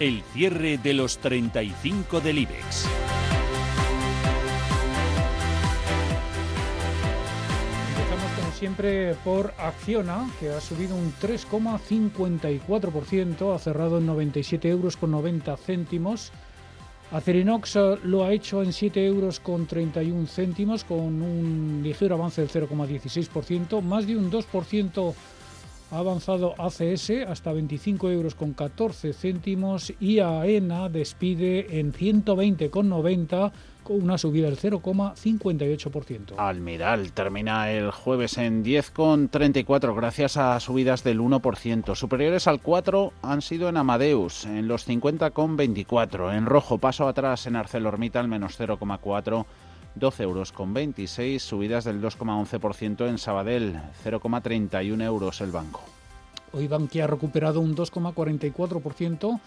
el cierre de los 35 del IBEX. Empezamos como siempre por Acciona, que ha subido un 3,54%, ha cerrado en 97 euros con 90 céntimos. Acerinox lo ha hecho en 7 euros con 31 céntimos, con un ligero avance del 0,16%, más de un 2% ha avanzado ACS hasta 25 euros con 14 céntimos y AENA despide en 120,90 con una subida del 0,58%. Almiral termina el jueves en 10,34 gracias a subidas del 1%. Superiores al 4 han sido en Amadeus, en los 50,24. En rojo paso atrás en ArcelorMittal menos 0,4 12 euros con 26, subidas del 2,11% en Sabadell, 0,31 euros el banco. Hoy Bankia ha recuperado un 2,44%,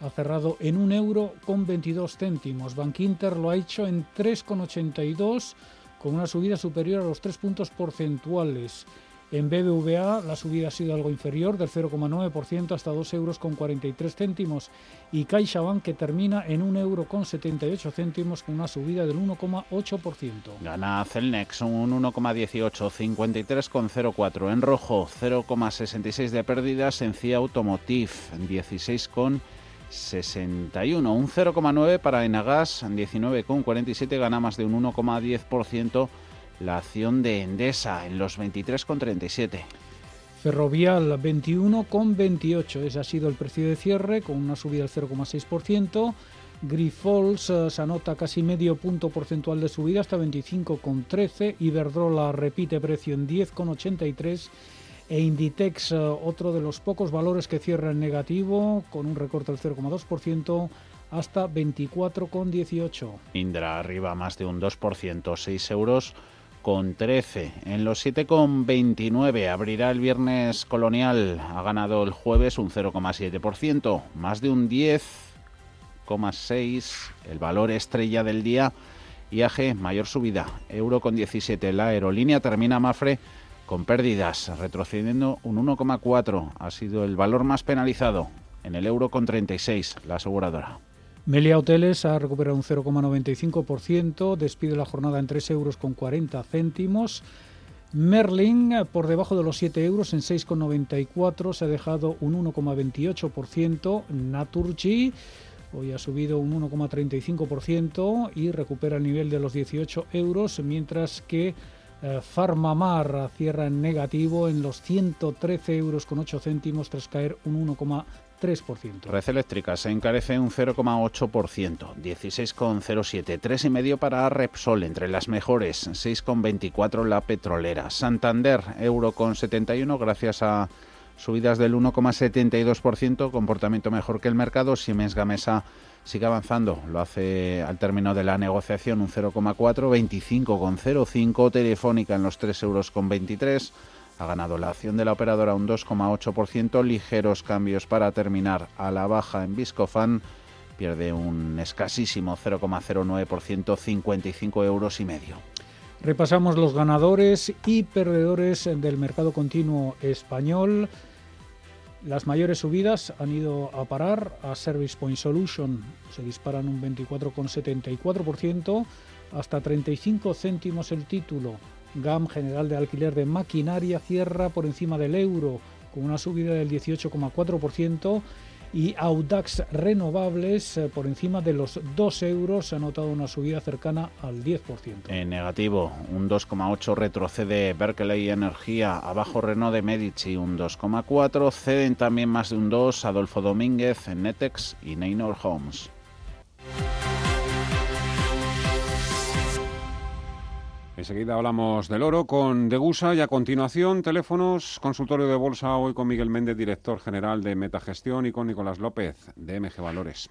ha cerrado en 1 euro con 22 céntimos. Bank Inter lo ha hecho en 3,82 con una subida superior a los 3 puntos porcentuales. En BBVA la subida ha sido algo inferior, del 0,9% hasta 2 euros con 43 céntimos. Y CaixaBank que termina en 1 euro con 78 céntimos con una subida del 1,8%. Gana Celnex un 1,18, 53,04. En rojo 0,66 de pérdidas en CIA Automotive, 16,61. 61, un 0,9 para Enagas, 19,47 gana más de un 1,10% la acción de Endesa en los 23,37. Ferrovial 21,28. Ese ha sido el precio de cierre con una subida del 0,6%. Grifols eh, se anota casi medio punto porcentual de subida hasta 25,13. Iberdrola repite precio en 10,83. E Inditex, eh, otro de los pocos valores que cierra en negativo, con un recorte del 0,2% hasta 24,18. Indra arriba más de un 2%, 6 euros con 13. En los 7,29 abrirá el viernes colonial. Ha ganado el jueves un 0,7%, más de un 10,6. El valor estrella del día. IAG, mayor subida, euro con 17. La aerolínea termina Mafre con pérdidas, retrocediendo un 1,4. Ha sido el valor más penalizado en el euro con 36, la aseguradora. Melia Hoteles ha recuperado un 0,95%, despide la jornada en 3 euros con 40 céntimos. Merlin por debajo de los 7 euros en 6,94 se ha dejado un 1,28%. Naturgy hoy ha subido un 1,35% y recupera el nivel de los 18 euros, mientras que eh, Farmamar cierra en negativo en los 113 euros con 8 céntimos tras caer un 1,5%. 3%. Red Eléctrica se encarece un 0,8%, 16,07, 3,5 para Repsol, entre las mejores, 6,24 la petrolera. Santander, euro con 71, gracias a subidas del 1,72%, comportamiento mejor que el mercado. Siemens Gamesa sigue avanzando, lo hace al término de la negociación un 0,4, 25,05, Telefónica en los 3 euros con 23 ha ganado la acción de la operadora un 2,8%, ligeros cambios para terminar a la baja en Viscofan, pierde un escasísimo 0,09%, 55 euros y medio. Repasamos los ganadores y perdedores del mercado continuo español. Las mayores subidas han ido a parar a Service Point Solution, se disparan un 24,74%, hasta 35 céntimos el título. GAM General de Alquiler de Maquinaria cierra por encima del euro con una subida del 18,4% y Audax Renovables eh, por encima de los 2 euros ha notado una subida cercana al 10%. En negativo, un 2,8 retrocede Berkeley Energía, abajo Renault de Medici un 2,4, ceden también más de un 2 Adolfo Domínguez Netex y Neynor Homes. Enseguida hablamos del oro con Degusa y a continuación teléfonos, consultorio de bolsa hoy con Miguel Méndez, director general de Metagestión y con Nicolás López de MG Valores.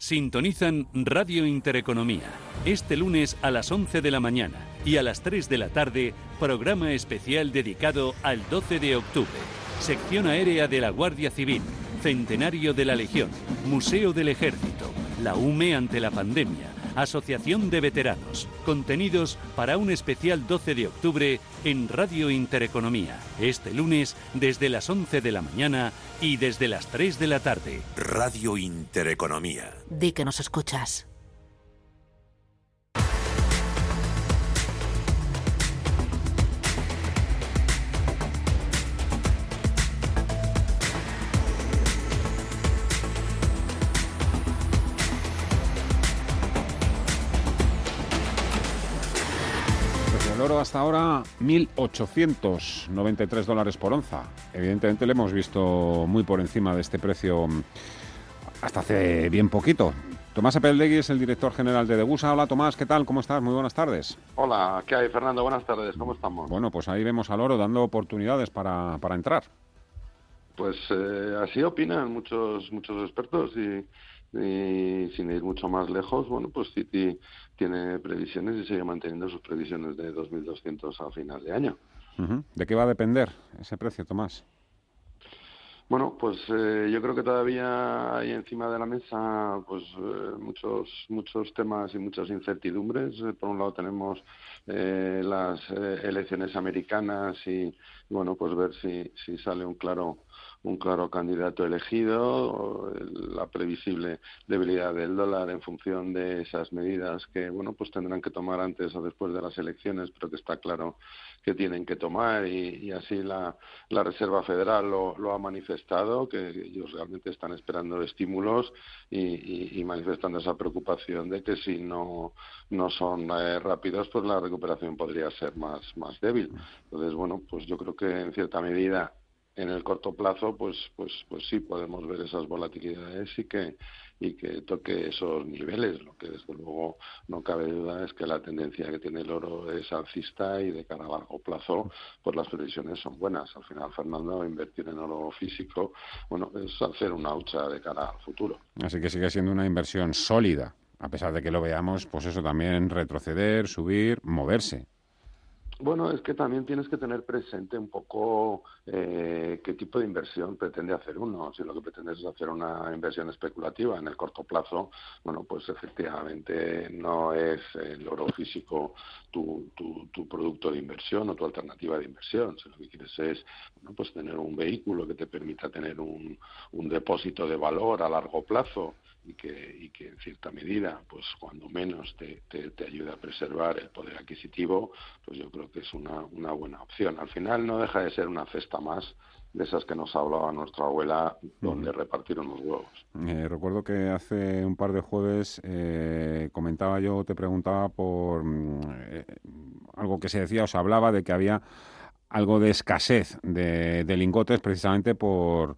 Sintonizan Radio Intereconomía. Este lunes a las 11 de la mañana y a las 3 de la tarde, programa especial dedicado al 12 de octubre. Sección aérea de la Guardia Civil, Centenario de la Legión, Museo del Ejército, la UME ante la pandemia Asociación de Veteranos. Contenidos para un especial 12 de octubre en Radio Intereconomía. Este lunes desde las 11 de la mañana y desde las 3 de la tarde. Radio Intereconomía. Di que nos escuchas. Hasta ahora 1.893 dólares por onza. Evidentemente le hemos visto muy por encima de este precio hasta hace bien poquito. Tomás Apeldegui es el director general de Degusa. Hola Tomás, ¿qué tal? ¿Cómo estás? Muy buenas tardes. Hola, ¿qué hay Fernando? Buenas tardes, ¿cómo estamos? Bueno, pues ahí vemos al oro dando oportunidades para, para entrar. Pues eh, así opinan muchos muchos expertos y, y sin ir mucho más lejos, bueno, pues Citi tiene previsiones y sigue manteniendo sus previsiones de 2.200 a final de año. ¿De qué va a depender ese precio, Tomás? Bueno, pues eh, yo creo que todavía hay encima de la mesa pues eh, muchos muchos temas y muchas incertidumbres. Eh, por un lado tenemos las elecciones americanas y bueno, pues ver si, si sale un claro un claro candidato elegido, la previsible debilidad del dólar en función de esas medidas que bueno pues tendrán que tomar antes o después de las elecciones, pero que está claro que tienen que tomar y, así la, la, Reserva Federal lo, ha manifestado, que ellos realmente están esperando estímulos y, manifestando esa preocupación de que si no, no son eh, rápidos, pues la recuperación podría ser más, más débil. Entonces, bueno, pues yo creo que en cierta medida en el corto plazo, pues, pues, pues sí podemos ver esas volatilidades y que, y que toque esos niveles. Lo que desde luego no cabe duda es que la tendencia que tiene el oro es alcista y de cara a largo plazo, pues las previsiones son buenas. Al final, Fernando, invertir en oro físico, bueno, es hacer una hucha de cara al futuro. Así que sigue siendo una inversión sólida, a pesar de que lo veamos, pues eso también retroceder, subir, moverse. Bueno, es que también tienes que tener presente un poco eh, qué tipo de inversión pretende hacer uno. Si lo que pretendes es hacer una inversión especulativa en el corto plazo, bueno, pues efectivamente no es el oro físico tu, tu, tu producto de inversión o tu alternativa de inversión. Si lo que quieres es, bueno, pues tener un vehículo que te permita tener un, un depósito de valor a largo plazo y que, y que en cierta medida, pues cuando menos te, te, te, ayuda a preservar el poder adquisitivo, pues yo creo que es una, una buena opción. Al final no deja de ser una cesta más de esas que nos hablaba nuestra abuela, donde repartieron los huevos. Eh, recuerdo que hace un par de jueves eh, comentaba yo, te preguntaba por mm, eh, algo que se decía, o se hablaba de que había algo de escasez de, de lingotes precisamente por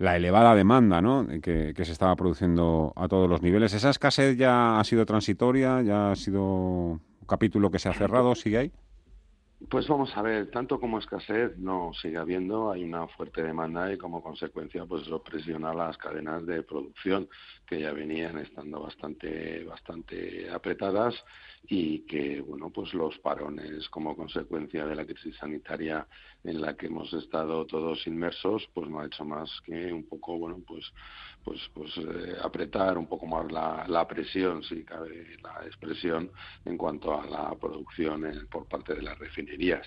la elevada demanda ¿no? que, que, se estaba produciendo a todos los niveles. ¿Esa escasez ya ha sido transitoria? ¿Ya ha sido un capítulo que se ha cerrado? ¿Sigue ahí? Pues vamos a ver, tanto como escasez no sigue habiendo, hay una fuerte demanda y como consecuencia pues eso presiona las cadenas de producción que ya venían estando bastante bastante apretadas y que bueno pues los parones como consecuencia de la crisis sanitaria en la que hemos estado todos inmersos pues no ha hecho más que un poco bueno pues pues pues eh, apretar un poco más la, la, presión si cabe la expresión en cuanto a la producción por parte de las refinerías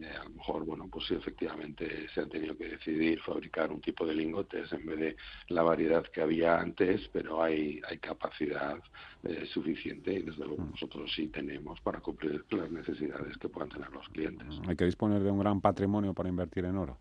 eh, a lo mejor, bueno, pues sí, efectivamente se han tenido que decidir fabricar un tipo de lingotes en vez de la variedad que había antes, pero hay, hay capacidad eh, suficiente y desde luego mm. nosotros sí tenemos para cumplir las necesidades que puedan tener los clientes. Hay que disponer de un gran patrimonio para invertir en oro.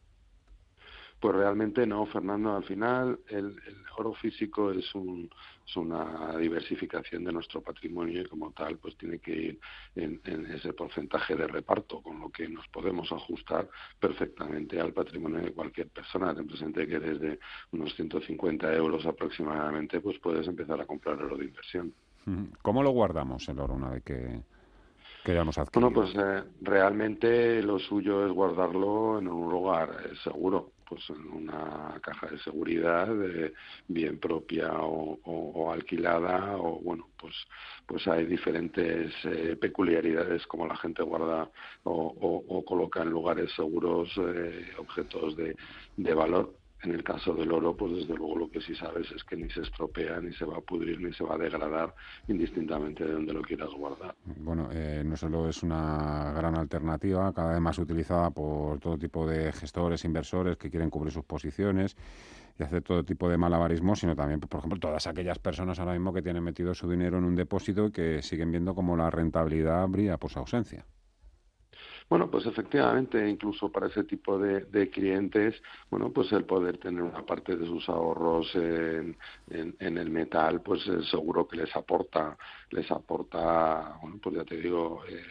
Pues realmente no, Fernando. Al final, el, oro físico es, un, es, una diversificación de nuestro patrimonio y como tal, pues tiene que ir en, ese porcentaje de reparto, con lo que nos podemos ajustar perfectamente al patrimonio de cualquier persona. Ten presente que desde unos 150 euros aproximadamente, pues puedes empezar a comprar oro de inversión. ¿Cómo lo guardamos el oro una vez que, que hayamos adquirido? Bueno, pues eh, realmente lo suyo es guardarlo en un lugar eh, seguro pues en una caja de seguridad eh, bien propia o, alquilada o bueno pues pues hay diferentes eh, peculiaridades como la gente guarda o, coloca en lugares seguros objetos de, de valor en el caso del oro, pues desde luego lo que sí sabes es que ni se estropea, ni se va a pudrir, ni se va a degradar, indistintamente de donde lo quieras guardar. Bueno, eh, no solo es una gran alternativa, cada vez más utilizada por todo tipo de gestores, inversores que quieren cubrir sus posiciones y hacer todo tipo de malabarismo, sino también, por ejemplo, todas aquellas personas ahora mismo que tienen metido su dinero en un depósito y que siguen viendo como la rentabilidad brilla por su ausencia. Bueno, pues efectivamente, incluso para ese tipo de, clientes, bueno, pues el poder tener una parte de sus ahorros en, el metal, pues seguro que les aporta, les aporta, bueno, pues ya te digo, eh,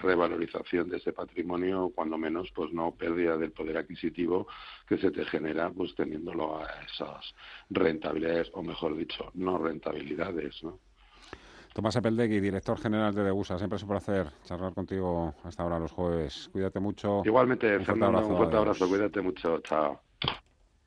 revalorización de ese patrimonio, cuando menos, pues no pérdida del poder adquisitivo que se te genera, pues teniéndolo a esas rentabilidades, o mejor dicho, no rentabilidades, ¿no? Tomás Epeldegui, director general de Degusa. Siempre es un placer charlar contigo hasta ahora los jueves. Cuídate mucho. Igualmente, Fernando, un fuerte abrazo. Cuídate mucho. Chao.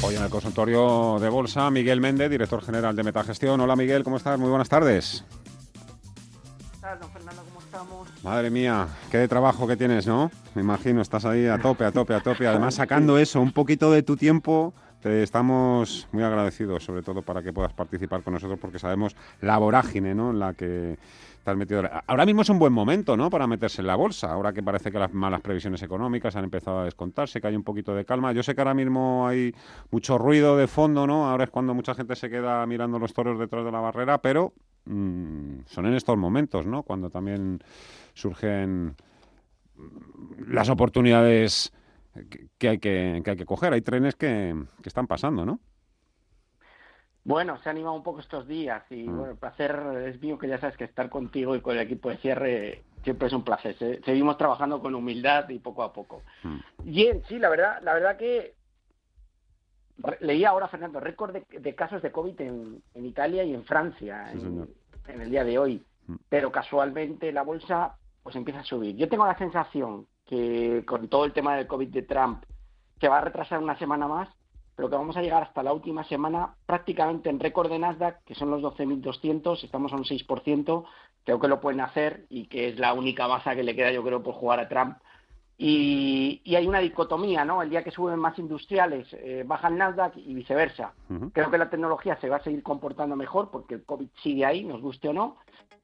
Hoy en el consultorio de bolsa, Miguel Méndez, director general de Metagestión. Hola Miguel, ¿cómo estás? Muy buenas tardes. ¿Qué tal, don Fernando? ¿Cómo estamos? Madre mía, qué trabajo que tienes, ¿no? Me imagino, estás ahí a tope, a tope, a tope. Además, sacando eso, un poquito de tu tiempo, te estamos muy agradecidos, sobre todo para que puedas participar con nosotros, porque sabemos la vorágine, ¿no? En la que Ahora mismo es un buen momento, ¿no? Para meterse en la bolsa. Ahora que parece que las malas previsiones económicas han empezado a descontarse, que hay un poquito de calma. Yo sé que ahora mismo hay mucho ruido de fondo, ¿no? Ahora es cuando mucha gente se queda mirando los toros detrás de la barrera, pero mm, son en estos momentos, ¿no? Cuando también surgen las oportunidades que, hay que, hay que coger. Hay trenes que, que están pasando, ¿no? Bueno, se ha animado un poco estos días y mm. bueno, el placer es mío que ya sabes que estar contigo y con el equipo de cierre siempre es un placer. seguimos trabajando con humildad y poco a poco. Mm. Bien, sí, la verdad, la verdad que leía ahora, Fernando, récord de, casos de COVID en, Italia y en Francia en, el día de hoy, mm. pero casualmente la bolsa pues empieza a subir. Yo tengo la sensación que con todo el tema del COVID de Trump, que va a retrasar una semana más, pero que vamos a llegar hasta la última semana prácticamente en récord de Nasdaq, que son los 12.200, estamos a un 6%, creo que lo pueden hacer y que es la única base que le queda, yo creo, por jugar a Trump. Y, hay una dicotomía, ¿no? El día que suben más industriales, eh, baja el Nasdaq y viceversa. Creo que la tecnología se va a seguir comportando mejor porque el COVID sigue ahí, nos guste o no,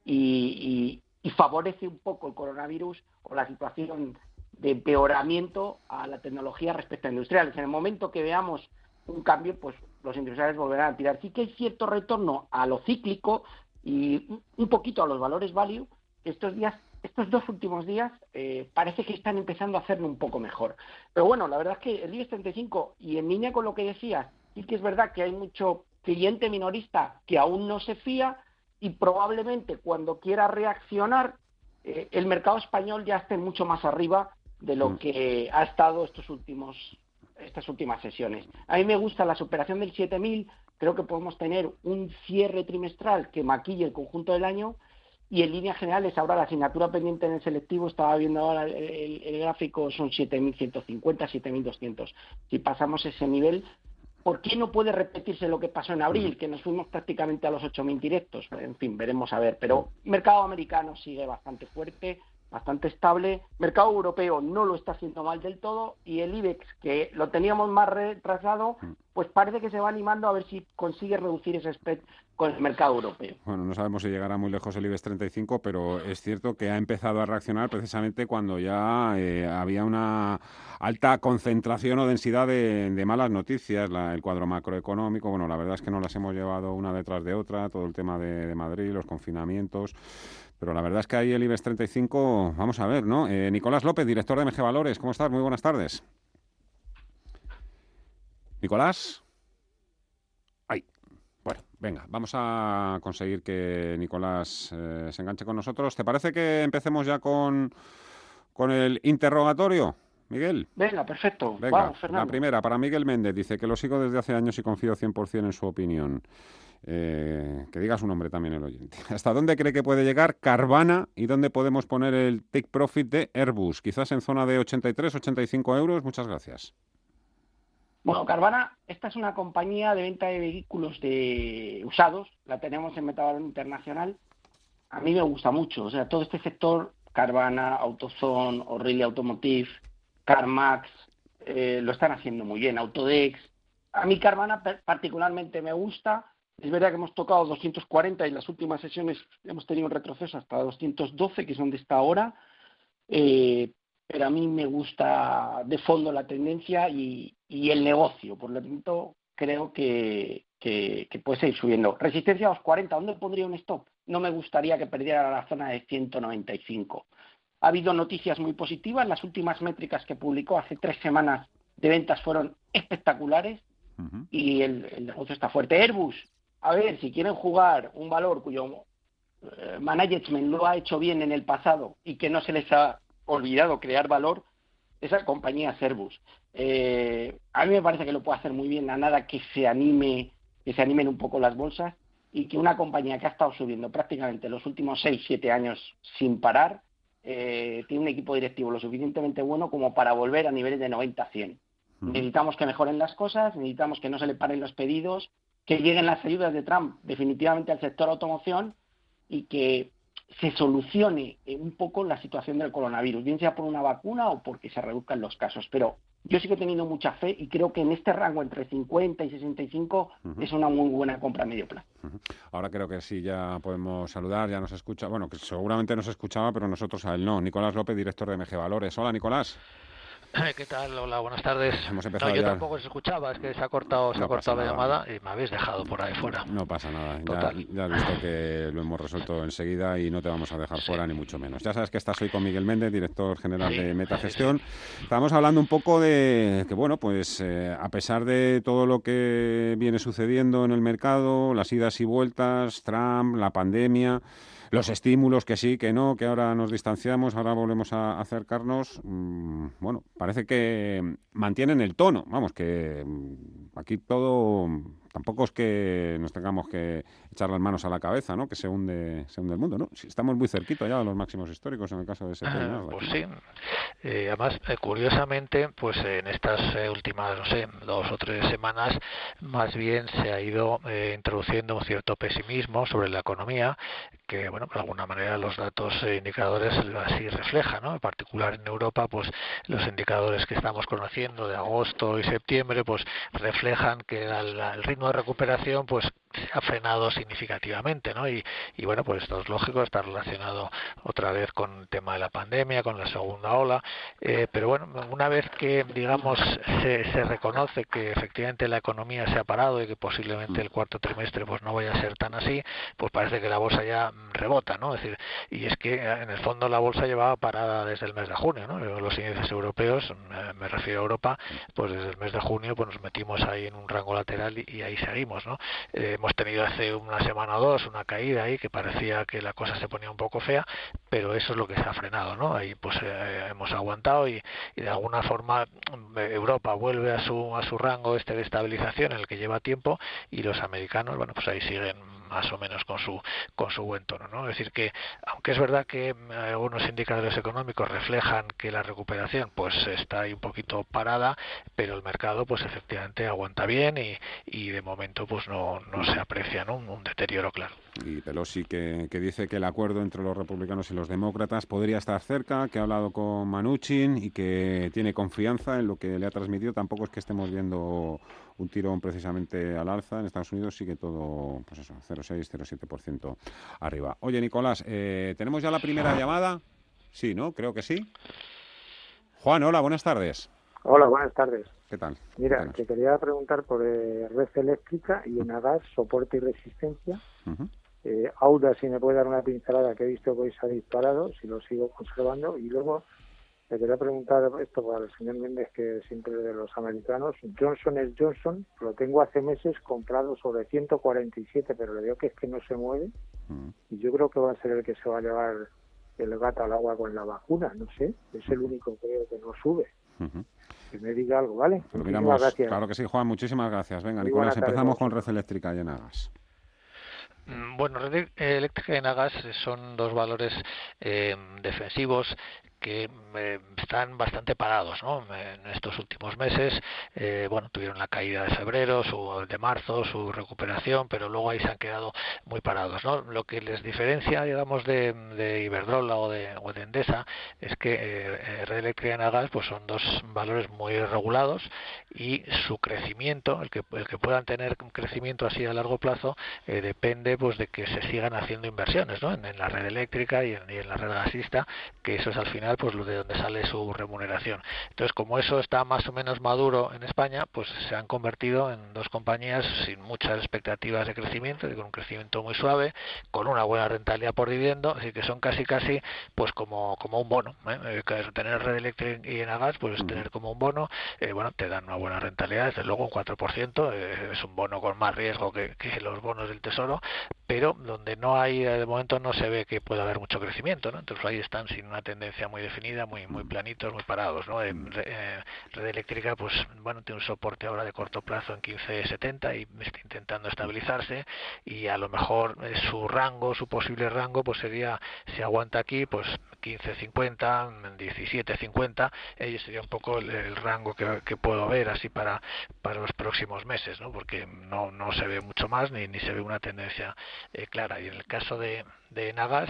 y, y favorece un poco el coronavirus o la situación de empeoramiento a la tecnología respecto a industriales. En el momento que veamos un cambio, pues los industriales volverán a tirar. Sí que hay cierto retorno a lo cíclico y un poquito a los valores value. Estos días, estos dos últimos días, eh, parece que están empezando a hacerlo un poco mejor. Pero bueno, la verdad es que el IBEX 35 y en línea con lo que decías, sí que es verdad que hay mucho cliente minorista que aún no se fía y probablemente cuando quiera reaccionar eh, el mercado español ya esté mucho más arriba de lo mm. que ha estado estos últimos estas últimas sesiones. A mí me gusta la superación del 7000, creo que podemos tener un cierre trimestral que maquille el conjunto del año y en líneas generales ahora la asignatura pendiente en el selectivo, estaba viendo ahora el, gráfico, son 7.150, 7.200. Si pasamos ese nivel, ¿por qué no puede repetirse lo que pasó en abril, que nos fuimos prácticamente a los 8.000 directos? En fin, veremos a ver. Pero mercado americano sigue bastante fuerte, bastante estable. Mercado europeo no lo está haciendo mal del todo y el IBEX, que lo teníamos más retrasado, mm. pues parece que se va animando a ver si consigue reducir ese spread con el mercado europeo. Bueno, no sabemos si llegará muy lejos el IBEX 35, pero es cierto que ha empezado a reaccionar precisamente cuando ya eh, había una alta concentración o densidad de, malas noticias, el cuadro macroeconómico. Bueno, la verdad es que no las hemos llevado una detrás de otra, todo el tema de, de Madrid, los confinamientos. Pero la verdad es que ahí el IBEX 35, vamos a ver, ¿no? Eh, Nicolás López, director de MG Valores, ¿cómo estás? Muy buenas tardes. Nicolás. Ay, bueno, venga, vamos a conseguir que Nicolás eh, se enganche con nosotros. ¿Te parece que empecemos ya con, con el interrogatorio? Miguel. Venga, perfecto. Venga, La primera, para Miguel Méndez, dice que lo sigo desde hace años y confío 100% en su opinión. Eh, que diga su nombre también el oyente. ¿Hasta dónde cree que puede llegar Carvana y dónde podemos poner el take profit de Airbus? Quizás en zona de 83, 85 euros. Muchas gracias. Bueno, Carvana, esta es una compañía de venta de vehículos de usados. La tenemos en Metavalor Internacional. A mí me gusta mucho. O sea, todo este sector, Carvana, AutoZone, O'Reilly Automotive, CarMax, eh, lo están haciendo muy bien. Autodex. A mí Carvana particularmente me gusta es verdad que hemos tocado 240 y en las últimas sesiones hemos tenido un retroceso hasta 212, que es donde está ahora. Eh, pero a mí me gusta de fondo la tendencia y, el negocio. Por lo tanto, creo que, puede seguir subiendo. Resistencia a los 40, ¿dónde pondría un stop? No me gustaría que perdiera la zona de 195. Ha habido noticias muy positivas. Las últimas métricas que publicó hace tres semanas de ventas fueron espectaculares y el, negocio está fuerte. Airbus a ver, si quieren jugar un valor cuyo eh, management lo ha hecho bien en el pasado y que no se les ha olvidado crear valor, esa compañía Servus. Eh, a mí me parece que lo puede hacer muy bien, a nada que se anime, que se animen un poco las bolsas y que una compañía que ha estado subiendo prácticamente los últimos 6, 7 años sin parar, eh, tiene un equipo directivo lo suficientemente bueno como para volver a niveles de 90 a 100. Necesitamos que mejoren las cosas, necesitamos que no se le paren los pedidos que lleguen las ayudas de Trump definitivamente al sector automoción y que se solucione un poco la situación del coronavirus, bien sea por una vacuna o porque se reduzcan los casos. Pero yo sigo teniendo mucha fe y creo que en este rango entre 50 y 65 es una muy buena compra a medio plazo. Ahora creo que sí, ya podemos saludar, ya nos escucha, bueno, que seguramente nos escuchaba, pero nosotros a él no. Nicolás López, director de MG Valores. Hola, Nicolás. ¿Qué tal? Hola, buenas tardes. Hemos empezado no, yo tampoco se escuchaba, es que se ha cortado, se ha cortado la llamada y me habéis dejado por ahí fuera. No pasa nada, ya, ya, has visto que lo hemos resuelto enseguida y no te vamos a dejar fuera ni mucho menos. Ya sabes que estás hoy con Miguel Méndez, director general de Metagestión. Estamos hablando un poco de que, bueno, pues eh, a pesar de todo lo que viene sucediendo en el mercado, las idas y vueltas, Trump, la pandemia los estímulos que sí, que no, que ahora nos distanciamos, ahora volvemos a acercarnos, mm, bueno, parece que mantienen el tono, vamos, que mm, aquí todo tampoco es que nos tengamos que echar las manos a la cabeza, ¿no? Que se hunde, se hunde el mundo, ¿no? Si estamos muy cerquita ya de los máximos históricos en el caso de ese ah, Pues sí. Eh, además, eh, curiosamente, pues en estas eh, últimas, no sé, dos o tres semanas, más bien se ha ido introduciendo un cierto pesimismo sobre la economía, que, bueno, de alguna manera los datos indicadores así reflejan, ¿no? En particular en Europa, pues los indicadores que estamos conociendo de agosto y septiembre, pues reflejan que el ritmo de recuperación pues ha frenado significativamente, ¿no? Y, y, bueno, pues esto es lógico, está relacionado otra vez con el tema de la pandemia, con la segunda ola, eh, pero bueno, una vez que, digamos, se, se, reconoce que efectivamente la economía se ha parado y que posiblemente el cuarto trimestre pues no vaya a ser tan así, pues parece que la bolsa ya rebota, ¿no? Es decir, y es que en el fondo la bolsa llevaba parada desde el mes de junio, ¿no? Los índices europeos, eh, me refiero a Europa, pues desde el mes de junio pues nos metimos ahí en un rango lateral y, ahí seguimos, ¿no? Eh, hemos tenido hace una semana o dos una caída ahí que parecía que la cosa se ponía un poco fea, pero eso es lo que se ha frenado, ¿no? Ahí pues eh, hemos aguantado y, de alguna forma Europa vuelve a su a su rango este de estabilización en el que lleva tiempo y los americanos, bueno, pues ahí siguen más o menos con su con su buen tono, ¿no? Es decir que aunque es verdad que mm, algunos indicadores económicos reflejan que la recuperación pues está ahí un poquito parada, pero el mercado pues efectivamente aguanta bien y, y de momento pues no, no se aprecia un, deterioro claro. Y Pelosi que, dice que el acuerdo entre los republicanos y los demócratas podría estar cerca, que ha hablado con Manuchin y que tiene confianza en lo que le ha transmitido. Tampoco es que estemos viendo un tirón precisamente al alza. En Estados Unidos sigue todo, pues eso, 0,6, 0,7% arriba. Oye, Nicolás, eh, ¿tenemos ya la primera llamada? Sí, ¿no? Creo que sí. Juan, hola, buenas tardes. Hola, buenas tardes. ¿Qué tal? Mira, te quería preguntar por eh, red eléctrica y en soporte y resistencia. Eh, Auda, si me puede dar una pincelada que he visto que hoy se ha disparado, si lo sigo conservando. Y luego le quería preguntar esto para el señor Méndez, que siempre de los americanos. Johnson es Johnson, lo tengo hace meses comprado sobre 147, pero le veo que es que no se mueve. Y yo creo que va a ser el que se va a llevar el gato al agua con la vacuna, no sé. Es el único creo que no sube. Que me diga algo, ¿vale? gracias. Claro que sí, Juan, muchísimas gracias. Venga, Nicolás, empezamos con Red Eléctrica y. Mm, bueno, Red Eléctrica y Enagas son dos valores eh, defensivos que eh, están bastante parados ¿no? en estos últimos meses. Eh, bueno, tuvieron la caída de febrero, su, de marzo, su recuperación, pero luego ahí se han quedado muy parados. ¿no? Lo que les diferencia, digamos, de, de Iberdrola o de, o de, Endesa es que eh, Red Eléctrica y Nagas pues son dos valores muy regulados y su crecimiento, el que, el que puedan tener un crecimiento así a largo plazo, depende pues de que se sigan haciendo inversiones ¿no? en, la red eléctrica y en, y en la red gasista, que eso es al final pues lo de donde sale su remuneración. Entonces, como eso está más o menos maduro en España, pues se han convertido en dos compañías sin muchas expectativas de crecimiento, con un crecimiento muy suave, con una buena rentabilidad por dividendo, así que son casi casi pues como, como un bono. ¿eh? eh tener red eléctrica y gas pues tener como un bono, eh, bueno, te dan una buena rentabilidad, desde luego un 4%, eh, es un bono con más riesgo que, que, los bonos del Tesoro, pero donde no hay, de momento no se ve que pueda haber mucho crecimiento, ¿no? entonces ahí están sin una tendencia muy definida, muy muy planitos, muy parados, ¿no? Eh, red eléctrica, pues bueno, tiene un soporte ahora de corto plazo en 15.70 y está intentando estabilizarse y a lo mejor eh, su rango, su posible rango, pues sería si aguanta aquí, pues 15.50, 17.50, eh, sería un poco el, rango que, que, puedo ver así para para los próximos meses, ¿no? Porque no no se ve mucho más ni ni se ve una tendencia eh, clara y en el caso de de Nagas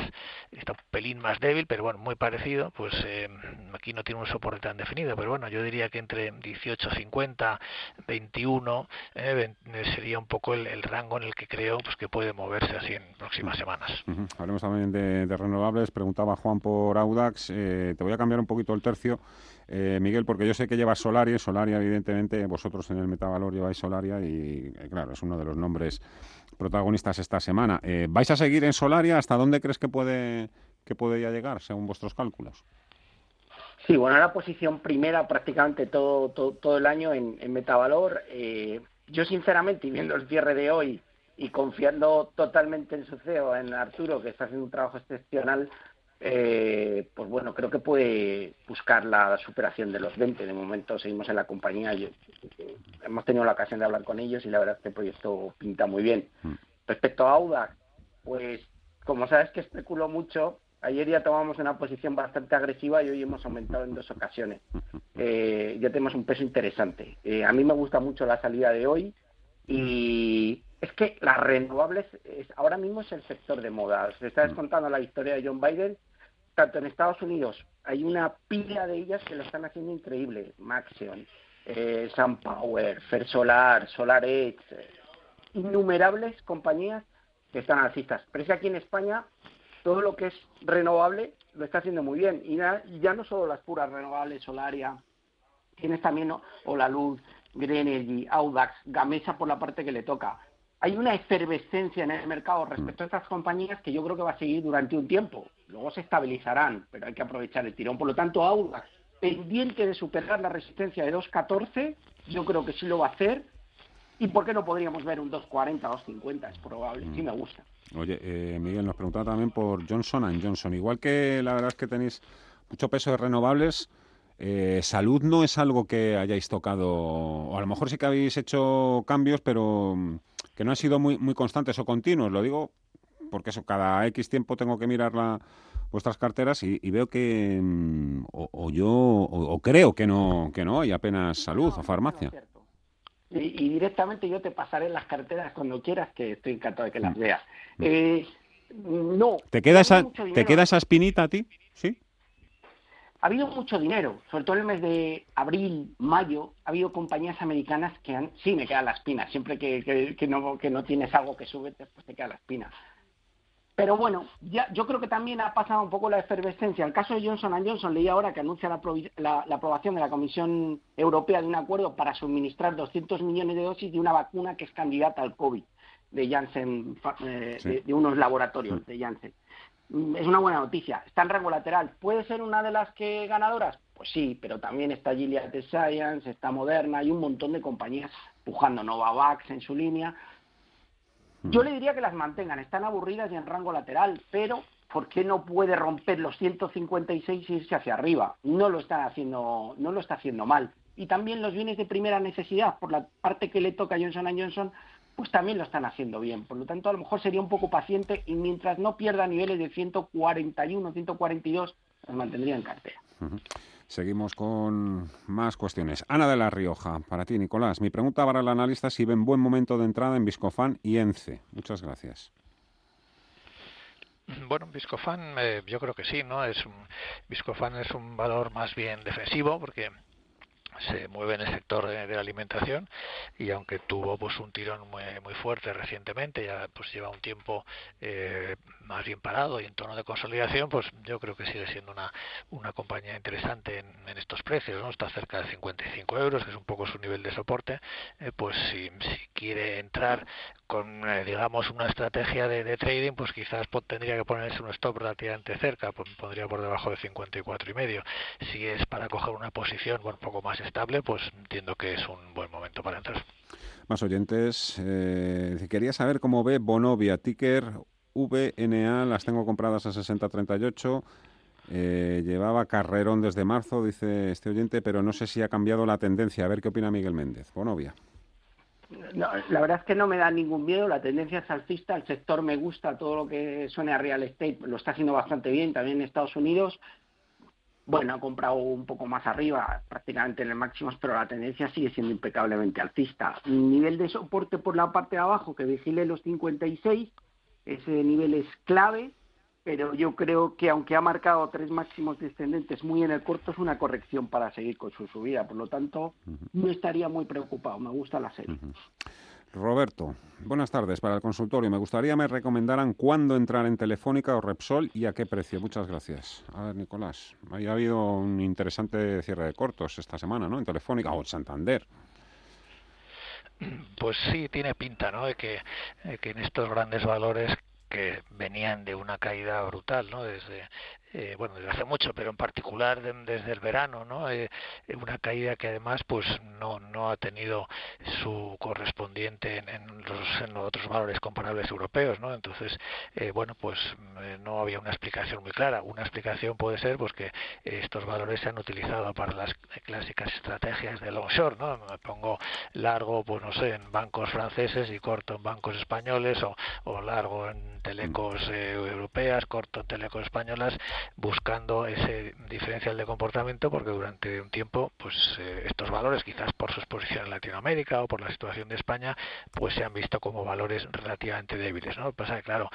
está un pelín más débil, pero bueno, muy parecido, pues eh, aquí no tiene un soporte tan definido, pero bueno, yo diría que entre 18.50, 21 eh, sería un poco el, rango en el que creo pues que puede moverse así en próximas semanas. Hablemos también de, renovables, preguntaba Juan por Audax, eh, te voy a cambiar un poquito el tercio. Miguel, porque yo sé que llevas Solaria, Solaria evidentemente vosotros en el Metavalor lleváis Solaria y claro, es uno de los nombres protagonistas esta semana. Eh, ¿Vais a seguir en Solaria? ¿Hasta dónde crees que puede, que puede ya llegar, según vuestros cálculos? Sí, bueno, la posición primera prácticamente todo, todo, el año en, Metavalor. Eh, yo, sinceramente, y viendo el cierre de hoy y confiando totalmente en su CEO, en Arturo, que está haciendo un trabajo excepcional, eh, pues bueno, creo que puede buscar la superación de los 20. De momento seguimos en la compañía. hemos tenido la ocasión de hablar con ellos y la verdad es que el proyecto pinta muy bien. Mm. Respecto a Audax, pues como sabes que especulo mucho, ayer ya tomamos una posición bastante agresiva y hoy hemos aumentado en dos ocasiones. Eh, ya tenemos un peso interesante. Eh, a mí me gusta mucho la salida de hoy y es que las renovables es, ahora mismo es el sector de moda. Se está descontando la historia de John Biden. Tanto en Estados Unidos hay una pila de ellas que lo están haciendo increíble. Maxion, eh, SunPower, Fersolar, SolarEdge, eh, innumerables compañías que están alcistas. Pero es que aquí en España todo lo que es renovable lo está haciendo muy bien. Y ya, no solo las puras renovables, Solaria, tienes también o la luz, Green Energy, Audax, Gamesa por la parte que le toca hay una efervescencia en el mercado respecto a estas compañías que yo creo que va a seguir durante un tiempo. Luego se estabilizarán, pero hay que aprovechar el tirón. Por lo tanto, Audax, pendiente de superar la resistencia de 2.14, yo creo que sí lo va a hacer. ¿Y por qué no podríamos ver un 2.40, 2.50? Es probable, sí me gusta. Oye, eh, Miguel, nos preguntaba también por Johnson Johnson. Igual que la verdad es que tenéis mucho peso de renovables, eh, salud no es algo que hayáis tocado, o a lo mejor sí que habéis hecho cambios, pero mm, que no han sido muy, muy constantes o continuos. Lo digo porque eso, cada X tiempo tengo que mirar la, vuestras carteras y, veo que mm, o, yo o, creo que no que no hay apenas salud o farmacia. Y, directamente yo te pasaré las carteras cuando quieras, que estoy encantado de que las Mm. veas. Eh, no. ¿Te queda, esa, ¿Te queda esa espinita a ti? ¿Sí? Ha habido mucho dinero, sobre todo en el mes de abril, mayo, ha habido compañías americanas que han... Sí, me queda la espina, siempre que, que, que no, que no tienes algo que sube, pues te queda la espina. Pero bueno, ya, yo creo que también ha pasado un poco la efervescencia. El caso de Johnson Johnson, leí ahora que anuncia la, la- la aprobación de la Comisión Europea de un acuerdo para suministrar 200 millones de dosis de una vacuna que es candidata al COVID, de Janssen, eh, Sí. de, de unos laboratorios de Janssen. Mm, Es una buena noticia. Está en rango lateral. ¿Puede ser una de las que ganadoras? Pues sí, pero también está Gilead Science, está Moderna, hay un montón de compañías pujando Novavax en su línea. Yo le diría que las mantengan, están aburridas y en rango lateral, pero ¿por qué no puede romper los 156 y irse hacia arriba? No lo están haciendo, no lo está haciendo mal. Y también los bienes de primera necesidad, por la parte que le toca a Johnson Johnson, pues también lo están haciendo bien. Por lo tanto, a lo mejor sería un poco paciente y mientras no pierda niveles de 141, 142, los mantendría en cartera. Seguimos con más cuestiones. Ana de la Rioja, para ti, Nicolás. Mi pregunta para el analista es si ven buen momento de entrada en Viscofan y ENCE. Muchas gracias. Bueno, Viscofan eh, yo creo que sí, ¿no? Es un, Viscofan es un valor más bien defensivo porque se mueve en el sector de, de la alimentación y aunque tuvo pues un tirón muy, muy fuerte recientemente ya pues lleva un tiempo eh, más bien parado y en tono de consolidación pues yo creo que sigue siendo una, una compañía interesante en, estos precios no está cerca de 55 euros que es un poco su nivel de soporte. Eh, pues si, quiere entrar con eh, digamos una estrategia de, trading pues quizás tendría que ponerse un stop relativamente cerca pues, pondría por debajo de 54 y medio. Si es para coger una posición bueno, un poco más estable pues entiendo que es un buen momento para entrar. Más oyentes. eh, quería saber cómo ve Bonovia, ticker VNA, las tengo compradas a 60.38. Eh, llevaba carrerón desde marzo, dice este oyente, pero no sé si ha cambiado la tendencia. A ver qué opina Miguel Méndez. Bonovia. No, la verdad es que no me da ningún miedo, la tendencia es alcista, el sector me gusta, todo lo que suene a real estate lo está haciendo bastante bien, también en Estados Unidos. Bueno, ha comprado un poco más arriba, prácticamente en el máximo, pero la tendencia sigue siendo impecablemente alcista. Nivel de soporte por la parte de abajo, que vigile los 56, ese nivel es clave, pero yo creo que aunque ha marcado tres máximos descendentes muy en el corto, es una corrección para seguir con su subida. Por lo tanto, no estaría muy preocupado, me gusta la serie. Roberto, buenas tardes para el consultorio. Me gustaría me recomendaran cuándo entrar en Telefónica o Repsol y a qué precio. Muchas gracias. A ver, Nicolás, ha habido un interesante cierre de cortos esta semana, ¿no? En Telefónica o en Santander. Pues sí, tiene pinta, ¿no? De que, eh, que en estos grandes valores que venían de una caída brutal, ¿no? Eh, bueno, desde hace mucho, pero en particular de- desde el verano, ¿no? Eh, eh, una caída que además, pues no no ha tenido su correspondiente en, en los en los otros valores comparables europeos, ¿no? Entonces, eh, bueno, pues eh, no había una explicación muy clara. Una explicación puede ser, pues que estos valores se han utilizado para las clásicas estrategias de long short, ¿no? Me pongo largo, pues no sé, en bancos franceses y corto en bancos españoles o, o largo en telecos eh, europeas, corto en telecos españolas, buscando ese diferencial de comportamiento porque durante un tiempo, pues eh, estos valores, quizás por su exposición en Latinoamérica o por la situación de España, pues se han visto como valores relativamente débiles, ¿no? Pasa que, claro,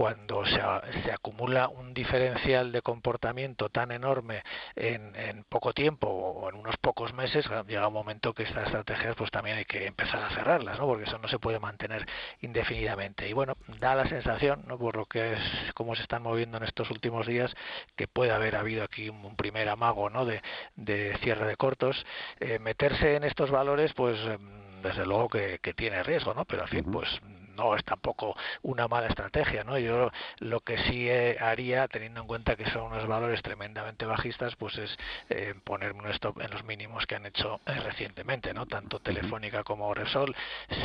cuando se, se acumula un diferencial de comportamiento tan enorme en, en poco tiempo o en unos pocos meses, llega un momento que estas estrategias pues también hay que empezar a cerrarlas, ¿no? Porque eso no se puede mantener indefinidamente. Y bueno, da la sensación, ¿no? Por lo que es cómo se están moviendo en estos últimos días, que puede haber habido aquí un, un primer amago, ¿no? De, de cierre de cortos. Eh, meterse en estos valores, pues em, desde luego que, que tiene riesgo, ¿no? Pero en fin, pues no es tampoco una mala estrategia, ¿no? Yo lo que sí eh, haría, teniendo en cuenta que son unos valores tremendamente bajistas, pues es eh, ponerme un stop en los mínimos que han hecho eh, recientemente, ¿no? Tanto Telefónica como Repsol,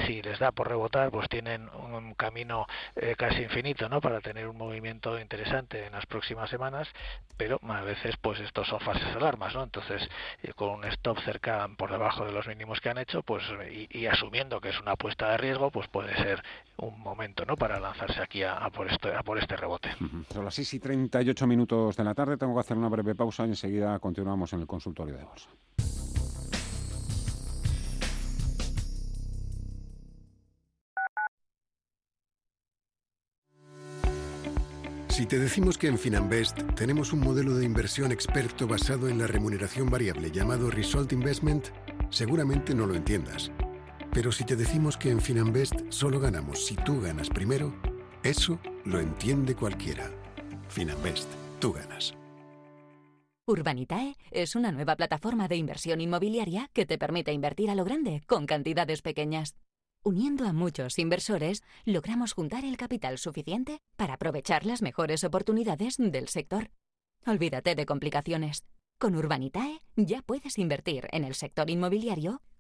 si les da por rebotar, pues tienen un camino eh, casi infinito, ¿no? Para tener un movimiento interesante en las próximas semanas, pero a veces, pues estos son falsas alarmas, ¿no? Entonces, con un stop cerca por debajo de los mínimos que han hecho, pues y, y asumiendo que es una apuesta de riesgo, pues puede ser un momento ¿no? para lanzarse aquí a, por, este, a por este rebote. Son las 6 y 38 minutos de la tarde. Tengo que hacer una breve pausa y enseguida continuamos en el consultorio de bolsa. Si te decimos que en Finanbest tenemos un modelo de inversión experto basado en la remuneración variable llamado Result Investment, seguramente no lo entiendas pero si te decimos que en Finanbest solo ganamos si tú ganas primero, eso lo entiende cualquiera. Finanbest, tú ganas. Urbanitae es una nueva plataforma de inversión inmobiliaria que te permite invertir a lo grande con cantidades pequeñas. Uniendo a muchos inversores, logramos juntar el capital suficiente para aprovechar las mejores oportunidades del sector. Olvídate de complicaciones. Con Urbanitae ya puedes invertir en el sector inmobiliario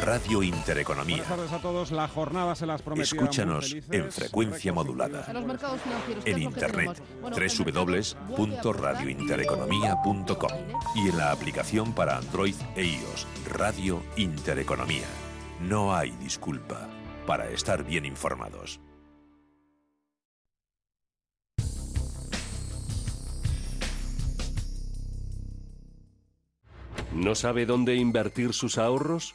Radio Intereconomía. Buenas tardes a todos. La jornada se las prometía Escúchanos en frecuencia modulada. En internet www.radiointereconomía.com y en la aplicación para Android e iOS Radio Intereconomía. No hay disculpa para estar bien informados. ¿No sabe dónde invertir sus ahorros?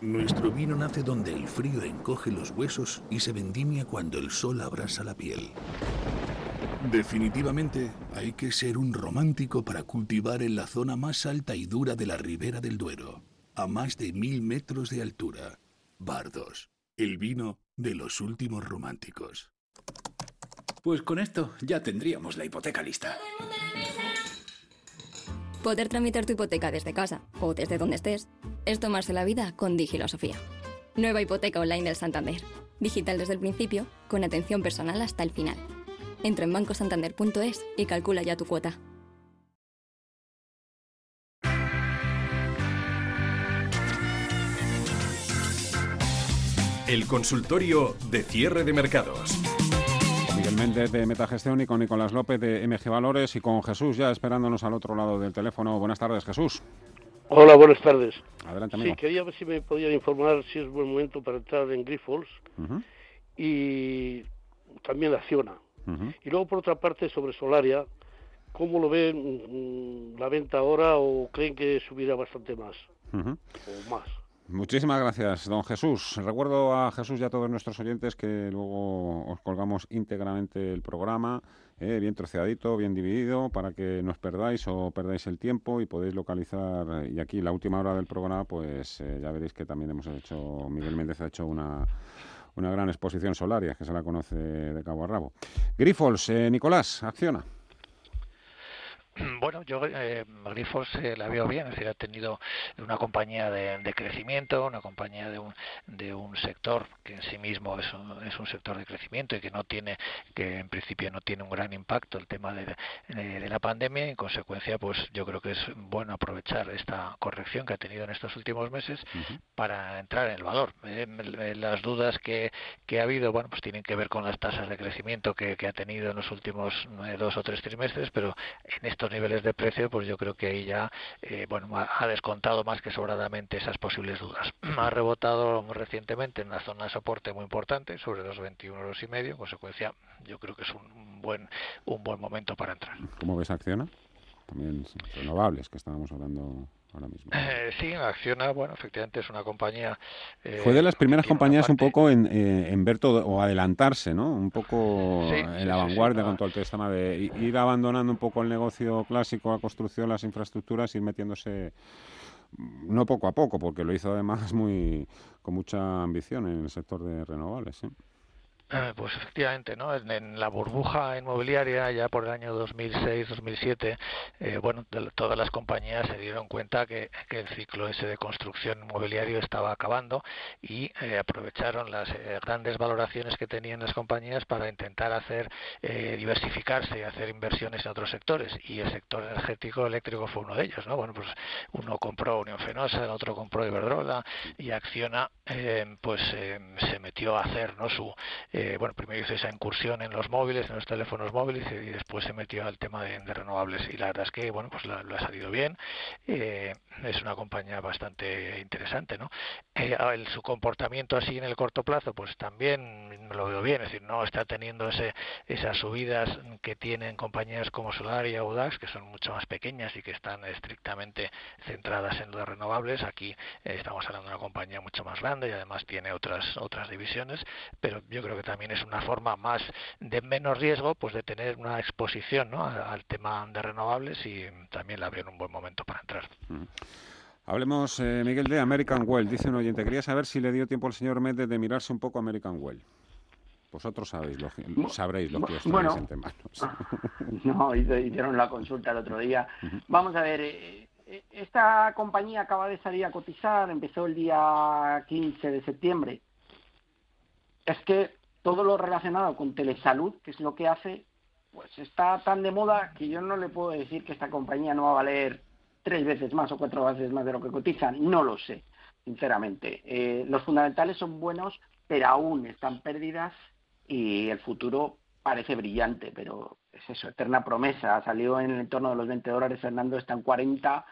Nuestro vino nace donde el frío encoge los huesos y se vendimia cuando el sol abrasa la piel. Definitivamente hay que ser un romántico para cultivar en la zona más alta y dura de la ribera del Duero, a más de mil metros de altura. Bardos, el vino de los últimos románticos. Pues con esto ya tendríamos la hipoteca lista. Poder tramitar tu hipoteca desde casa o desde donde estés es tomarse la vida con Digilosofía. Nueva hipoteca online del Santander. Digital desde el principio, con atención personal hasta el final. Entra en bancosantander.es y calcula ya tu cuota. El consultorio de cierre de mercados. Méndez de Metagestión y con Nicolás López de MG Valores y con Jesús ya esperándonos al otro lado del teléfono. Buenas tardes, Jesús. Hola, buenas tardes. Adelante, amigo. Sí, quería ver si me podían informar si es buen momento para entrar en Grifols y también Acciona. ujú. Y luego, por otra parte, sobre Solaria, ¿cómo lo ven mm, la venta ahora o creen que subirá bastante más o más? Muchísimas gracias, don Jesús. Recuerdo a Jesús y a todos nuestros oyentes que luego os colgamos íntegramente el programa, eh, bien troceadito, bien dividido, para que no os perdáis o perdáis el tiempo y podéis localizar. Y aquí, la última hora del programa, pues eh, ya veréis que también hemos hecho, Miguel Méndez ha hecho una, una gran exposición solaria, que se la conoce de cabo a rabo. Grifols, eh, Nicolás, acciona. Bueno, yo eh, Grifos eh, la veo bien, es decir, ha tenido una compañía de, de crecimiento, una compañía de un, de un sector que en sí mismo es un, es un sector de crecimiento y que no tiene, que en principio no tiene un gran impacto el tema de, de- de la pandemia y en consecuencia, pues yo creo que es bueno aprovechar esta corrección que ha tenido en estos últimos meses para entrar en el valor. Eh, m- las dudas que, que ha habido, bueno, pues tienen que ver con las tasas de crecimiento que, que ha tenido en los últimos eh, dos o tres trimestres, pero en estos niveles de precio, pues yo creo que ahí ya, eh, bueno, ha ha descontado más que sobradamente esas posibles dudas. Ha rebotado recientemente en una zona de soporte muy importante, sobre los 21 euros y medio, en consecuencia, yo creo que es un buen, un buen momento para entrar. ¿Cómo ves acciona? también renovables, que estábamos hablando ahora mismo. Eh, sí, Acciona, bueno, efectivamente es una compañía... Eh, Fue de las primeras compañías un poco en, eh, en, ver todo, o adelantarse, ¿no? Un poco en la vanguardia con todo el tema de ir abandonando un poco el negocio clásico, la construcción, las infraestructuras, ir metiéndose no poco a poco, porque lo hizo además muy con mucha ambición en el sector de renovables. ¿eh? Eh, pues efectivamente, ¿no? En, la burbuja inmobiliaria ya por el año 2006-2007, eh, bueno, todas las compañías se dieron cuenta que, el ciclo ese de construcción inmobiliario estaba acabando y eh, aprovecharon las grandes valoraciones que tenían las compañías para intentar hacer diversificarse y hacer inversiones en otros sectores y el sector energético eléctrico fue uno de ellos, ¿no? Bueno, pues uno compró Unión Fenosa, el otro compró Iberdrola y Acciona, pues se metió a hacer, ¿no? Su eh, bueno, primero hizo esa incursión en los móviles, en los teléfonos móviles y después se metió al tema de, renovables y la verdad es que, bueno, pues lo ha salido bien. Eh, es una compañía bastante interesante, ¿no? Eh, su comportamiento así en el corto plazo, pues también lo veo bien, es decir, no está teniendo ese, esas subidas que tienen compañías como Solar y Audax, que son mucho más pequeñas y que están estrictamente centradas en los renovables. Aquí estamos hablando de una compañía mucho más grande y además tiene otras otras divisiones, pero yo creo que también es una forma más de menos riesgo pues de tener una exposición ¿no? al, tema de renovables y también la veo en un buen momento para entrar. Mm. Hablemos, eh, Miguel, de American Well. Dice un oyente, quería saber si le dio tiempo al señor Méndez de mirarse un poco American Well. Vosotros sabéis lo, sabréis lo que os bueno, entre manos. No, hicieron la consulta el otro día. Vamos a ver, eh, esta compañía acaba de salir a cotizar, empezó el día 15 de septiembre. Es que todo lo relacionado con telesalud, que es lo que hace, pues está tan de moda que yo no le puedo decir que esta compañía no va a valer tres veces más o cuatro veces más de lo que cotizan. No lo sé, sinceramente. Eh, los fundamentales son buenos, pero aún están pérdidas y el futuro parece brillante, pero es eso, eterna promesa. Salió en el entorno de los 20 dólares, Fernando está en 40.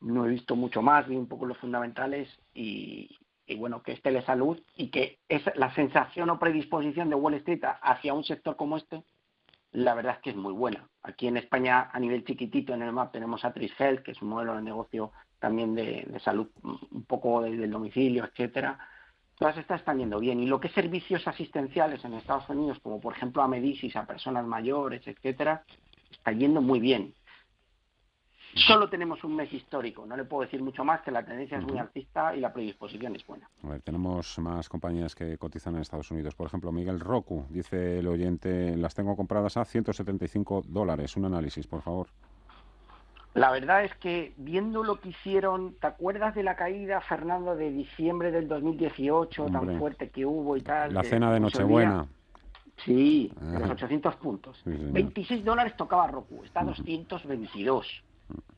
No he visto mucho más, vi un poco los fundamentales y, y bueno, que es telesalud y que es la sensación o predisposición de Wall Street hacia un sector como este, la verdad es que es muy buena. Aquí en España, a nivel chiquitito en el MAP, tenemos a Health, que es un modelo de negocio también de, salud, un poco desde el domicilio, etcétera. Todas estas están yendo bien. Y lo que es servicios asistenciales en Estados Unidos, como por ejemplo a Medicis, a personas mayores, etcétera, está yendo muy bien. Solo tenemos un mes histórico, no le puedo decir mucho más, que la tendencia es muy alcista y la predisposición es buena. A ver, tenemos más compañías que cotizan en Estados Unidos. Por ejemplo, Miguel Roku, dice el oyente, las tengo compradas a 175 dólares. Un análisis, por favor. La verdad es que viendo lo que hicieron, ¿te acuerdas de la caída, Fernando, de diciembre del 2018, tan fuerte que hubo y tal? La cena de Nochebuena. Sí, de los 800 puntos. 26 dólares tocaba Roku, está a 222.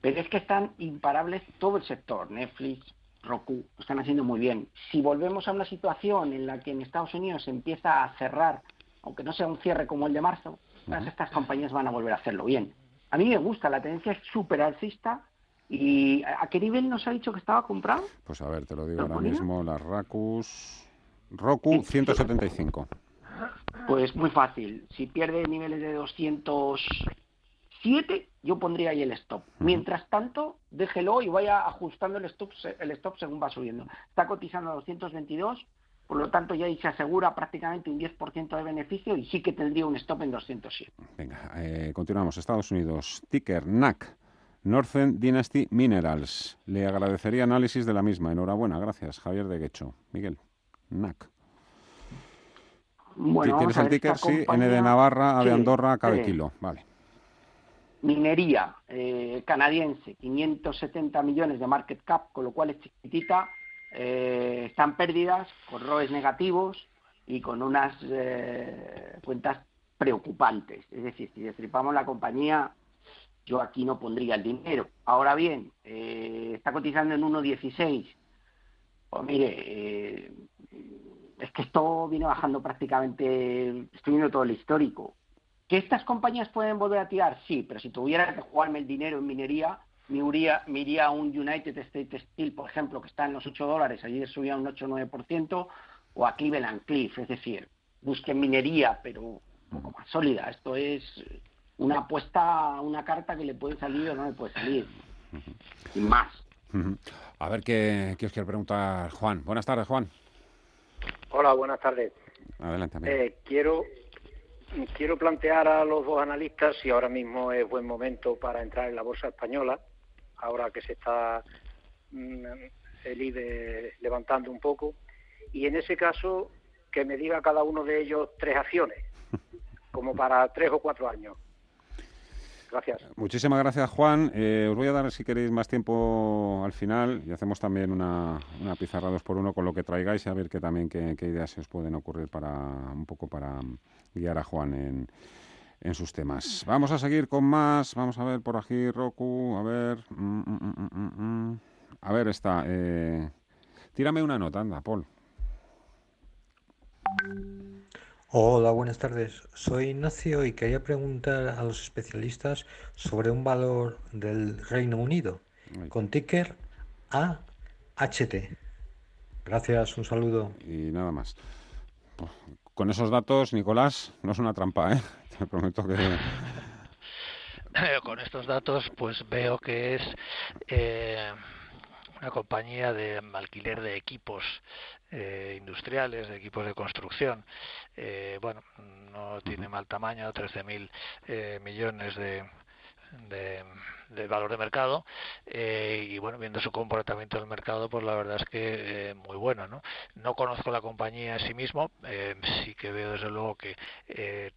Pero es que están imparables todo el sector, Netflix, Roku, lo están haciendo muy bien. Si volvemos a una situación en la que en Estados Unidos se empieza a cerrar, aunque no sea un cierre como el de marzo, todas estas compañías van a volver a hacerlo bien. A mí me gusta, la tendencia es súper alcista. ¿Y a qué nivel nos ha dicho que estaba comprado? Pues a ver, te lo digo ahora mismo, las Rakus... Roku 175. Pues muy fácil. Si pierde niveles de 200 7, yo pondría ahí el stop. Mientras tanto, déjelo y vaya ajustando el stop, el stop según va subiendo. Está cotizando a 222, por lo tanto ya ahí se asegura prácticamente un 10% de beneficio y sí que tendría un stop en 207. Venga, eh, continuamos. Estados Unidos, ticker NAC. Northern Dynasty Minerals. Le agradecería análisis de la misma. Enhorabuena, gracias, Javier de Guecho. Miguel, NAC. Bueno, ¿Tienes el ticker? Sí, N de Navarra, A de Andorra, K de kilo. Vale. Minería eh, canadiense, 570 millones de market cap, con lo cual es chiquitita, eh, están pérdidas, con ROEs negativos y con unas eh, cuentas preocupantes. Es decir, si destripamos la compañía, yo aquí no pondría el dinero. Ahora bien, está cotizando en 1.16. Pues mire, es que esto viene bajando prácticamente, estoy viendo todo el histórico. ¿Que estas compañías pueden volver a tirar? Sí, pero si tuviera que jugarme el dinero en minería, me iría, a un United States Steel, por ejemplo, que está en los 8 dólares, allí subía un 8 o 9%, o a Cleveland Cliff, es decir, busquen minería, pero un poco más sólida. Esto es una apuesta, una carta que le puede salir o no le puede salir. Sin más. A ver qué, qué os quiere preguntar Juan. Buenas tardes, Juan. Hola, buenas tardes. Adelante. Eh, quiero quiero plantear a los dos analistas si ahora mismo es buen momento para entrar en la bolsa española, ahora que se está mm, el IBE levantando un poco, y en ese caso que me diga cada uno de ellos tres acciones, como para tres o cuatro años. Gracias. Muchísimas gracias, Juan. Eh, os voy a dar, si queréis, más tiempo al final y hacemos también una, una pizarra dos por uno con lo que traigáis y a ver qué también qué, ideas se os pueden ocurrir para un poco para guiar a Juan en, en sus temas. Vamos a seguir con más. Vamos a ver por aquí, Roku. A ver. Mm, mm, mm, a ver, está. Eh, tírame una nota, anda, Paul. Hola, buenas tardes. Soy Ignacio y quería preguntar a los especialistas sobre un valor del Reino Unido con ticker AHT. Gracias, un saludo. Y nada más. Con esos datos, Nicolás, no es una trampa, ¿eh? Te prometo que... Con estos datos, pues veo que es eh, una compañía de alquiler de equipos eh, industriales, de equipos de construcción. Eh, bueno, no tiene mal tamaño, 13.000 eh, millones de, de, de valor de mercado eh, y bueno viendo su comportamiento en el mercado pues la verdad es que eh, muy bueno no no conozco la compañía en sí mismo eh, sí que veo desde luego que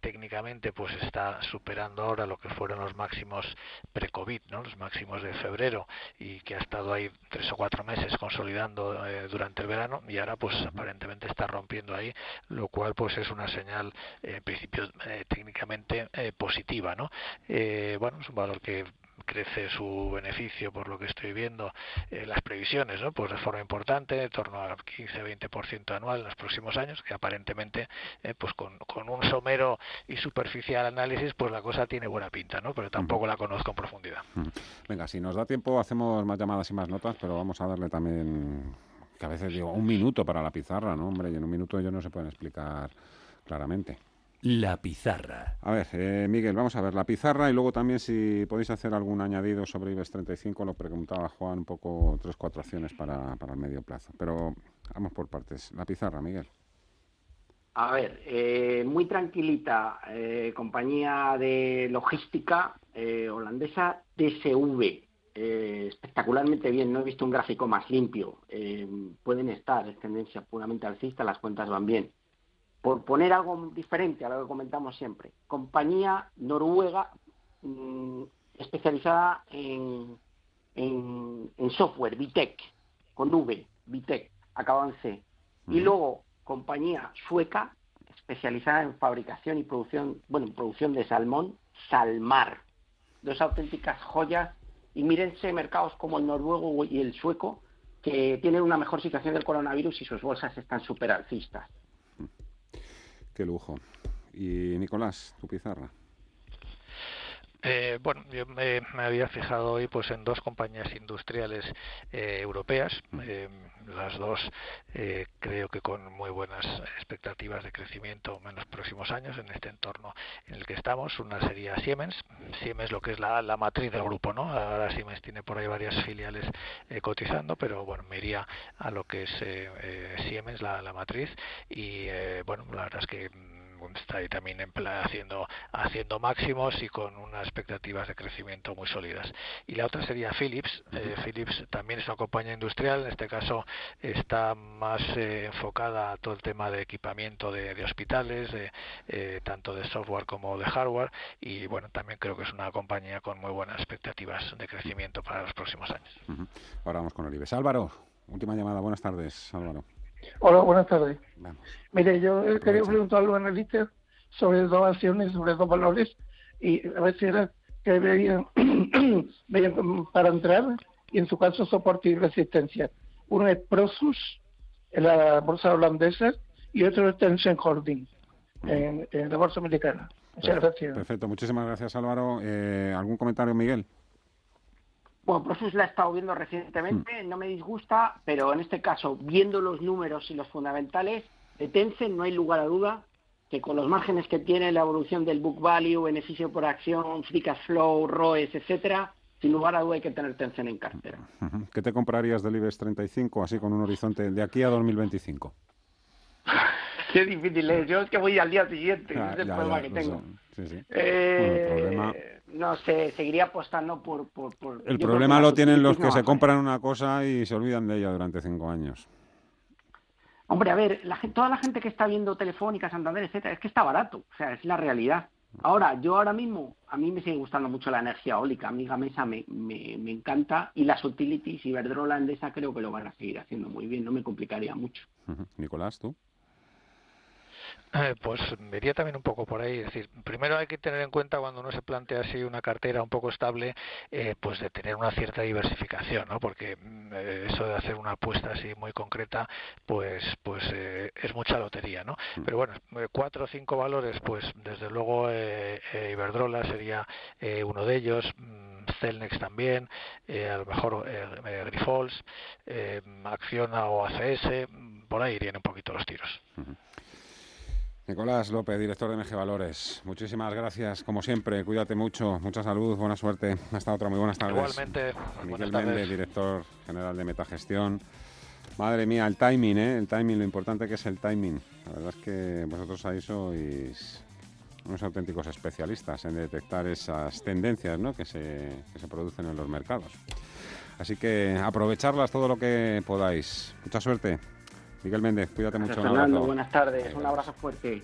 técnicamente pues está superando ahora lo que fueron los máximos pre covid no los máximos de febrero y que ha estado ahí tres o cuatro meses consolidando durante el verano y ahora pues aparentemente está rompiendo ahí lo cual pues es una señal en principio técnicamente positiva no bueno es un valor que crece su beneficio por lo que estoy viendo eh, las previsiones ¿no? pues de forma importante en torno al 15-20% anual en los próximos años que aparentemente eh, pues con, con, un somero y superficial análisis pues la cosa tiene buena pinta ¿no? pero tampoco la conozco en profundidad. Venga si nos da tiempo hacemos más llamadas y más notas pero vamos a darle también que a veces digo un minuto para la pizarra no hombre y en un minuto ellos no se pueden explicar claramente la pizarra. A ver, eh, Miguel, vamos a ver la pizarra y luego también si podéis hacer algún añadido sobre IBEX 35, lo preguntaba Juan, un poco tres, cuatro acciones para, para el medio plazo. Pero vamos por partes. La pizarra, Miguel. A ver, eh, muy tranquilita, eh, compañía de logística holandesa DSV. espectacularmente bien, no he visto un gráfico más limpio. pueden estar, es tendencia puramente alcista, las cuentas van bien por poner algo diferente a lo que comentamos siempre, compañía noruega mm, especializada en, en, software, Vitec, con V, Vitec, acaba en C. Y luego compañía sueca especializada en fabricación y producción, bueno, producción de salmón, Salmar. Dos auténticas joyas. Y mírense mercados como el noruego y el sueco, que tienen una mejor situación del coronavirus y sus bolsas están súper alcistas. Qué lujo. Y Nicolás, tu pizarra. Eh, bueno, yo me, había fijado hoy pues en dos compañías industriales eh, europeas, eh, las dos creo que con muy buenas expectativas de crecimiento en los próximos años en este entorno en el que estamos. Una sería Siemens, Siemens lo que es la, la matriz del grupo, ¿no? Ahora Siemens tiene por ahí varias filiales cotizando, pero bueno, me iría a lo que es Siemens, la, la matriz, y bueno, la verdad es que está ahí también haciendo, haciendo máximos y con unas expectativas de crecimiento muy sólidas. Y la otra sería Philips. Eh, Philips también es una compañía industrial, en este caso está más eh, enfocada a todo el tema de equipamiento de, hospitales, eh, tanto de software como de hardware, y bueno, también creo que es una compañía con muy buenas expectativas de crecimiento para los próximos años. Ahora vamos con Olives. Álvaro, última llamada. Buenas tardes, Álvaro. Hola, buenas tardes. Mire, yo quería preguntar a los analistas sobre dos acciones, sobre dos valores, y a ver si era que veían, para entrar, y en su caso soporte y resistencia. Uno es Prosus, en la bolsa holandesa, y otro es Tencent Holding, en, la bolsa americana. Muchas gracias. Perfecto, muchísimas gracias Álvaro. Eh, ¿Algún comentario, Miguel? Bueno, Prosus la he estado viendo recientemente, mm. no me disgusta, pero en este caso, viendo los números y los fundamentales de Tencent, no hay lugar a duda que con los márgenes que tiene la evolución del book value, beneficio por acción, free cash flow, ROEs, etcétera, sin lugar a duda hay que tener atención en cartera. ¿Qué te comprarías del IBEX 35 así con un horizonte de aquí a 2025? Qué difícil es. Yo es que voy al día siguiente, ah, es el problema que tengo. Eh, no sé, seguiría apostando por... el problema lo tienen los que se compran una cosa y se olvidan de ella durante cinco años. Hombre, a ver, la, toda la gente que está viendo Telefónica, Santander, etcétera, es que está barato, o sea, es la realidad. Ahora, yo ahora mismo, a mí me sigue gustando mucho la energía eólica, a mí Gamesa me, me, me encanta, y las utilities, Iberdrola, Endesa, creo que lo van a seguir haciendo muy bien, no me complicaría mucho. Nicolás, ¿tú? Eh, pues me iría también un poco por ahí. Es decir, primero hay que tener en cuenta cuando uno se plantea así una cartera un poco estable, eh, pues de tener una cierta diversificación, ¿no? Porque mm, eh, eso de hacer una apuesta así muy concreta, pues, pues es mucha lotería, ¿no? Mm. Pero bueno, cuatro o cinco valores, pues desde luego Iberdrola sería uno de ellos. Mm, Celnex también, a lo mejor Grifols, Acciona o ACS, por ahí irían un poquito los tiros. Nicolás López, director de MG Valores, muchísimas gracias, como siempre, cuídate mucho, mucha salud, buena suerte, hasta otra, muy buenas tardes. Igualmente, Miguel Méndez, director general de Metagestión. Madre mía, el timing, ¿eh? El timing, lo importante que es el timing. La verdad es que vosotros ahí sois unos auténticos especialistas en detectar esas tendencias ¿no? que, se, que se producen en los mercados. Así que aprovecharlas todo lo que podáis. Mucha suerte. Miguel Méndez, cuídate mucho. Fernando, buenas tardes, un abrazo fuerte.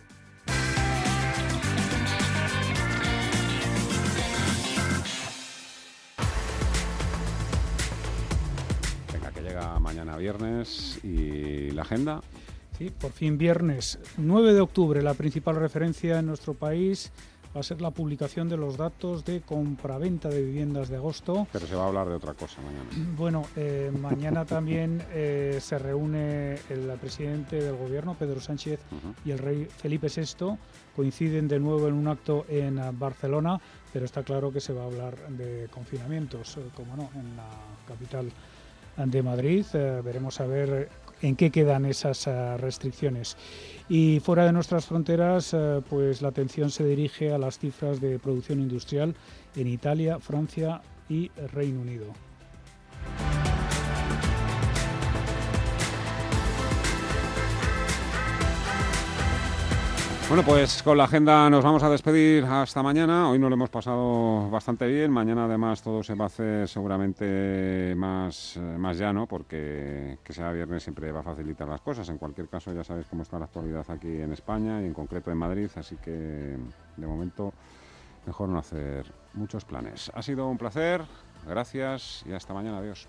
Venga, que llega mañana viernes y la agenda. Sí, por fin viernes 9 de octubre, la principal referencia en nuestro país va a ser la publicación de los datos de compraventa de viviendas de agosto. Pero se va a hablar de otra cosa mañana. Bueno, eh, mañana también eh, se reúne el presidente del gobierno, Pedro Sánchez, y el rey Felipe VI. Coinciden de nuevo en un acto en Barcelona, pero está claro que se va a hablar de confinamientos, eh, como no, en la capital de Madrid. veremos a ver en qué quedan esas eh, restricciones. Y fuera de nuestras fronteras, eh, pues la atención se dirige a las cifras de producción industrial en Italia, Francia y Reino Unido. Bueno, pues con la agenda nos vamos a despedir hasta mañana. Hoy nos lo hemos pasado bastante bien. Mañana además todo se va a hacer seguramente más, más llano porque que sea viernes siempre va a facilitar las cosas. En cualquier caso ya sabéis cómo está la actualidad aquí en España y en concreto en Madrid. Así que de momento mejor no hacer muchos planes. Ha sido un placer. Gracias y hasta mañana. Adiós.